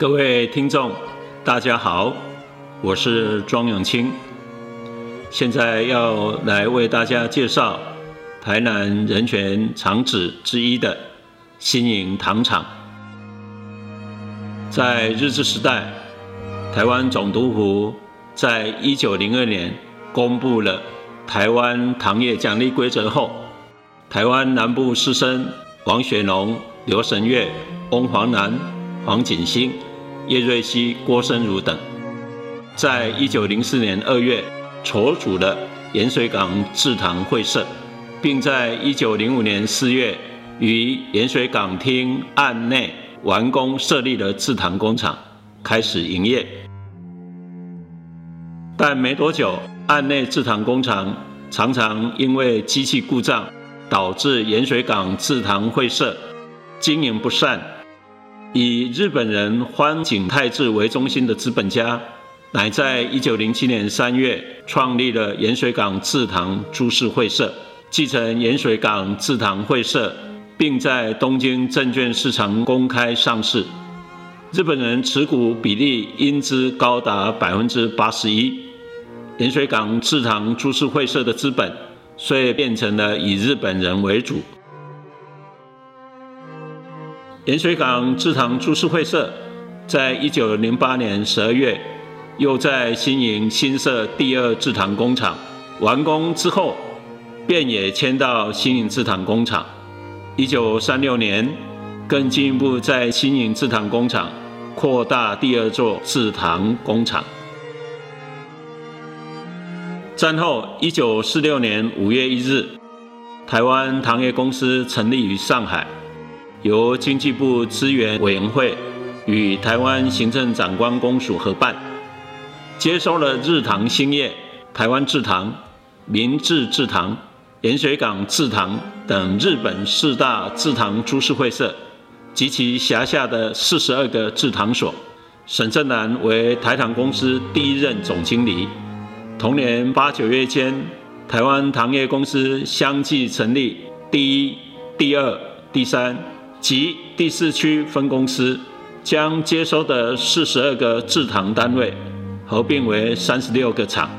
各位听众，大家好，我是庄永清，现在要来为大家介绍台南人权厂址之一的新营糖厂。在日治时代，台湾总督府在一九零二年公布了台湾糖业奖励规则后，台湾南部士绅王雪农、刘神月、翁黄南、黄锦兴。叶瑞熙、郭生儒等，在一九零四年二月筹组了盐水港制糖会社，并在一九零五年四月于盐水港厅岸内完工设立了制糖工厂，开始营业。但没多久，岸内制糖工厂常常因为机器故障，导致盐水港制糖会社经营不善。以日本人欢景泰治为中心的资本家，乃在一九零七年三月创立了盐水港制糖株式会社，继承盐水港制糖会社，并在东京证券市场公开上市。日本人持股比例因之高达百分之八十一，盐水港制糖株式会社的资本遂变成了以日本人为主。盐水港制糖株式会社，在一九零八年十二月，又在新营新设第二制糖工厂，完工之后，便也迁到新营制糖工厂。一九三六年，更进一步在新营制糖工厂扩大第二座制糖工厂。战后，一九四六年五月一日，台湾糖业公司成立于上海。由经济部资源委员会与台湾行政长官公署合办，接收了日糖兴业、台湾制糖、明治制糖、盐水港制糖等日本四大制糖株式会社及其辖下的四十二个制糖所。沈正南为台糖公司第一任总经理。同年八九月间，台湾糖业公司相继成立第一、第二、第三。及第四区分公司将接收的四十二个制糖单位合并为三十六个厂。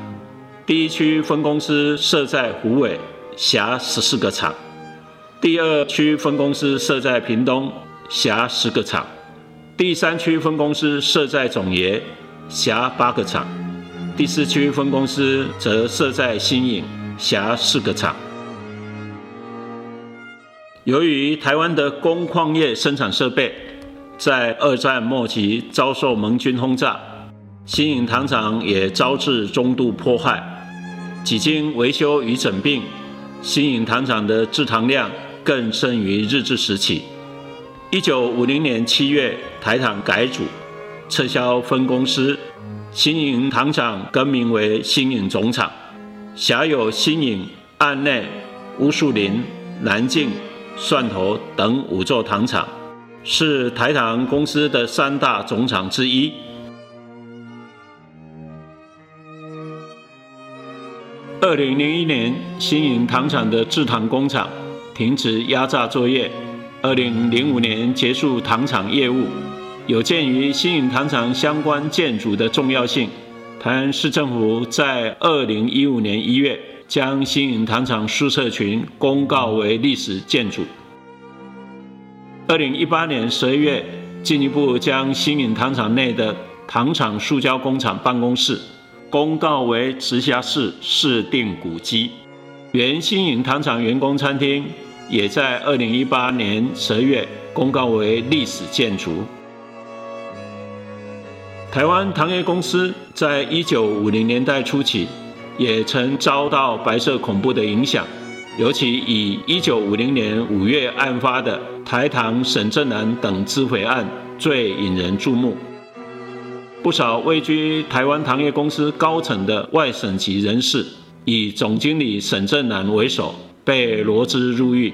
第一区分公司设在虎尾，辖十四个厂；第二区分公司设在屏东，辖十个厂；第三区分公司设在总爷，辖八个厂；第四区分公司则设在新营，辖四个厂。由于台湾的工矿业生产设备在二战末期遭受盟军轰炸，新营糖厂也遭致中度破坏。几经维修与整并，新营糖厂的制糖量更胜于日治时期。一九五零年七月，台糖改组，撤销分公司，新营糖厂更名为新营总厂，辖有新营、岸内、乌树林、南靖。蒜头等五座糖厂是台糖公司的三大总厂之一。二零零一年，新营糖厂的制糖工厂停止压榨作业。二零零五年结束糖厂业务。有鉴于新营糖厂相关建筑的重要性，台湾市政府在二零一五年一月。将新营糖厂宿舍群公告为历史建筑。二零一八年十二月，进一步将新营糖厂内的糖厂塑胶工厂办公室公告为直辖市市定古迹。原新营糖厂员工餐厅也在二零一八年十二月公告为历史建筑。台湾糖业公司在一九五零年代初期。也曾遭到白色恐怖的影响，尤其以1950年5月案发的台糖沈正南等自毁案最引人注目。不少位居台湾糖业公司高层的外省籍人士，以总经理沈正南为首，被罗织入狱，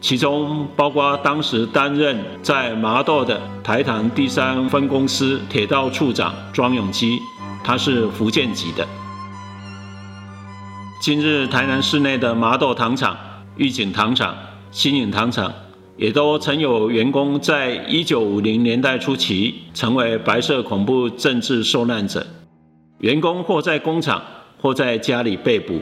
其中包括当时担任在麻豆的台糖第三分公司铁道处长庄永基，他是福建籍的。今日台南市内的麻豆糖厂、玉井糖厂、新颖糖厂也都曾有员工在一九五零年代初期成为白色恐怖政治受难者。员工或在工厂，或在家里被捕。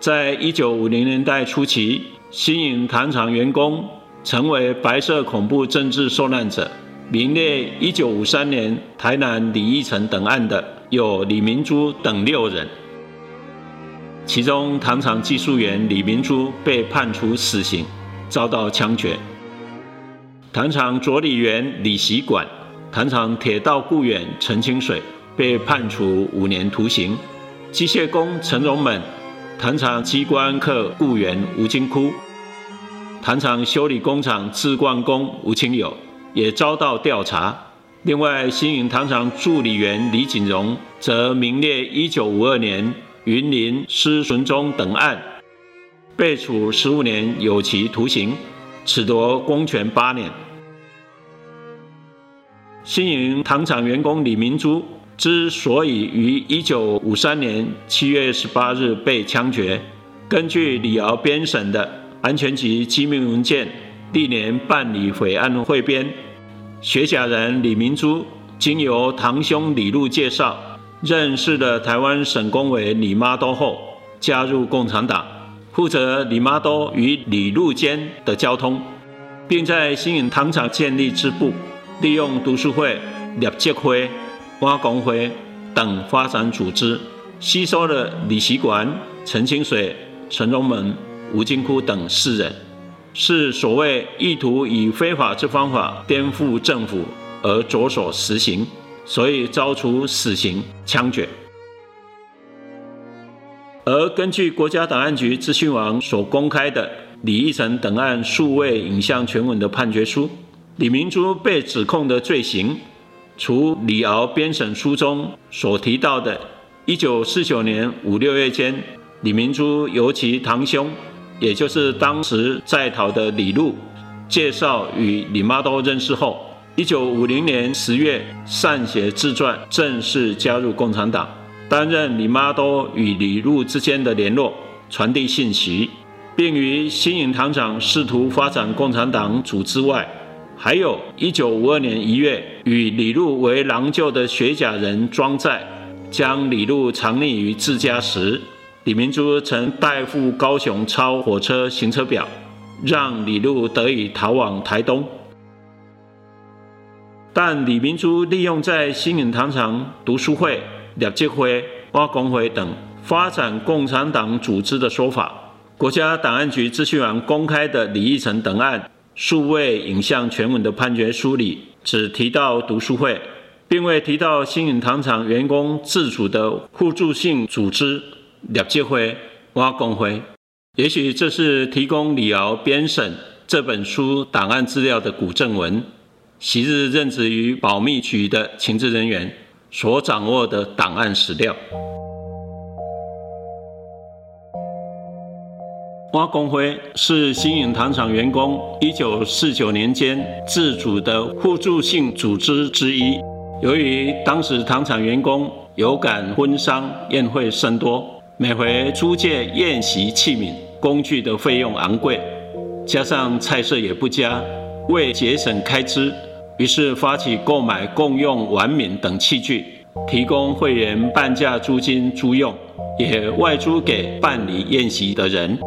在一九五零年代初期，新营糖厂员工成为白色恐怖政治受难者，名列一九五三年台南李义成等案的有李明珠等六人。其中，糖厂技术员李明珠被判处死刑，遭到枪决；糖厂佐理员李习管、糖厂铁道雇员陈清水被判处五年徒刑；机械工陈荣猛、糖厂机关客雇员吴金窟、糖厂修理工厂自灌工吴清友也遭到调查。另外，新营糖厂助理员李锦荣则名列一九五二年。云林施纯忠等案，被处十五年有期徒刑，褫夺公权八年。新营糖厂员工李明珠之所以于一九五三年七月十八日被枪决，根据李敖编审的安全局机密文件历年办理毁案汇编，学甲人李明珠经由堂兄李禄介绍。认识了台湾省工委李妈多后，加入共产党，负责李妈多与李路间的交通，并在新营糖厂建立支部，利用读书会、立结会、挖工会等发展组织，吸收了李习馆、陈清水、陈荣门、吴金窟等四人，是所谓意图以非法之方法颠覆政府而着手实行。所以遭处死刑枪决。而根据国家档案局资讯网所公开的李义成等案数位影像全文的判决书，李明珠被指控的罪行，除李敖编审书中所提到的1949年五六月间，李明珠由其堂兄，也就是当时在逃的李禄，介绍与李妈都认识后。一九五零年十月，善写自传，正式加入共产党，担任李妈多与李禄之间的联络，传递信息，并于新营糖厂试图发展共产党组织外，还有一九五二年一月，与李禄为郎舅的学甲人庄在，将李禄藏匿于自家时，李明珠曾代付高雄超火车行车表，让李禄得以逃往台东。但李明珠利用在新营糖厂读书会、廖杰会、挖工会等发展共产党组织的说法，国家档案局资讯网公开的李义成等案数位影像全文的判决书里，只提到读书会，并未提到新营糖厂员工自主的互助性组织廖杰会、挖工会。也许这是提供李敖编审这本书档案资料的古正文。昔日任职于保密局的情治人员所掌握的档案史料。挖工会是新营糖厂员工一九四九年间自主的互助性组织之一。由于当时糖厂员工有感婚丧宴会甚多，每回租借宴席器皿工具的费用昂贵，加上菜色也不佳，为节省开支。于是发起购买共用碗皿等器具，提供会员半价租金租用，也外租给办理宴席的人。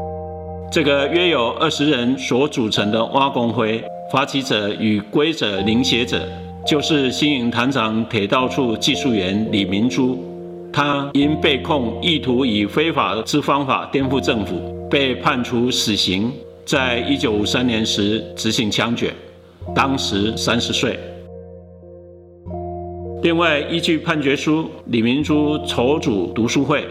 这个约有二十人所组成的挖工会，发起者与规则领写者，就是新营糖厂铁道处技术员李明珠。他因被控意图以非法之方法颠覆政府，被判处死刑，在一九五三年时执行枪决。当时三十岁。另外，依据判决书，李明珠筹组读书会，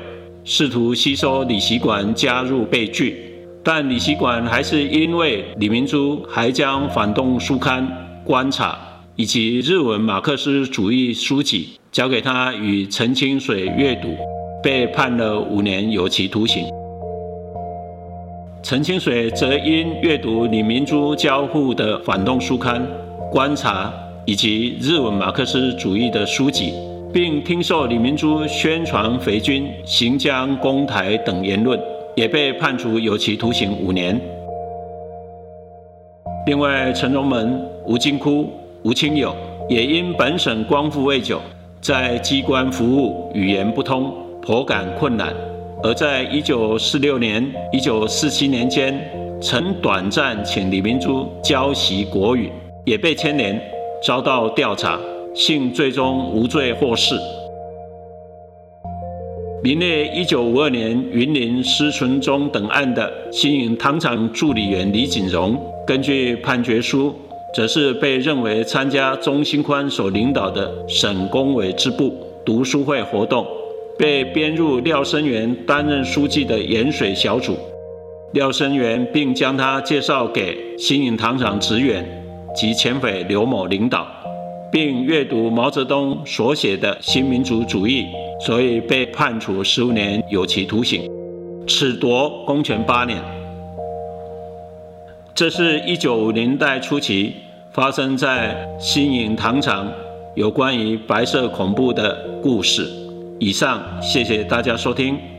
试图吸收李习馆加入被拒，但李习馆还是因为李明珠还将反动书刊《观察》以及日文马克思主义书籍交给他与陈清水阅读，被判了五年有期徒刑。陈清水则因阅读李明珠交付的反动书刊《观察》以及日文马克思主义的书籍，并听受李明珠宣传匪军行将攻台等言论，也被判处有期徒刑五年。另外，陈荣门、吴金窟、吴清友也因本省光复未久，在机关服务语言不通，颇感困难，而在一九四六年、一九四七年间，曾短暂请李明珠教习国语，也被牵连，遭到调查，幸最终无罪获释。名列一九五二年云林施存忠等案的新营糖厂助理员李锦荣，根据判决书，则是被认为参加钟兴宽所领导的省工委支部读书会活动，被编入廖生元担任书记的盐水小组。廖生元并将他介绍给新营糖厂职员及前匪刘某领导，并阅读毛泽东所写的新民主主义。所以被判处十五年有期徒刑，褫夺公权八年。这是一九五年代初期发生在新营糖厂有关于白色恐怖的故事。以上，谢谢大家收听。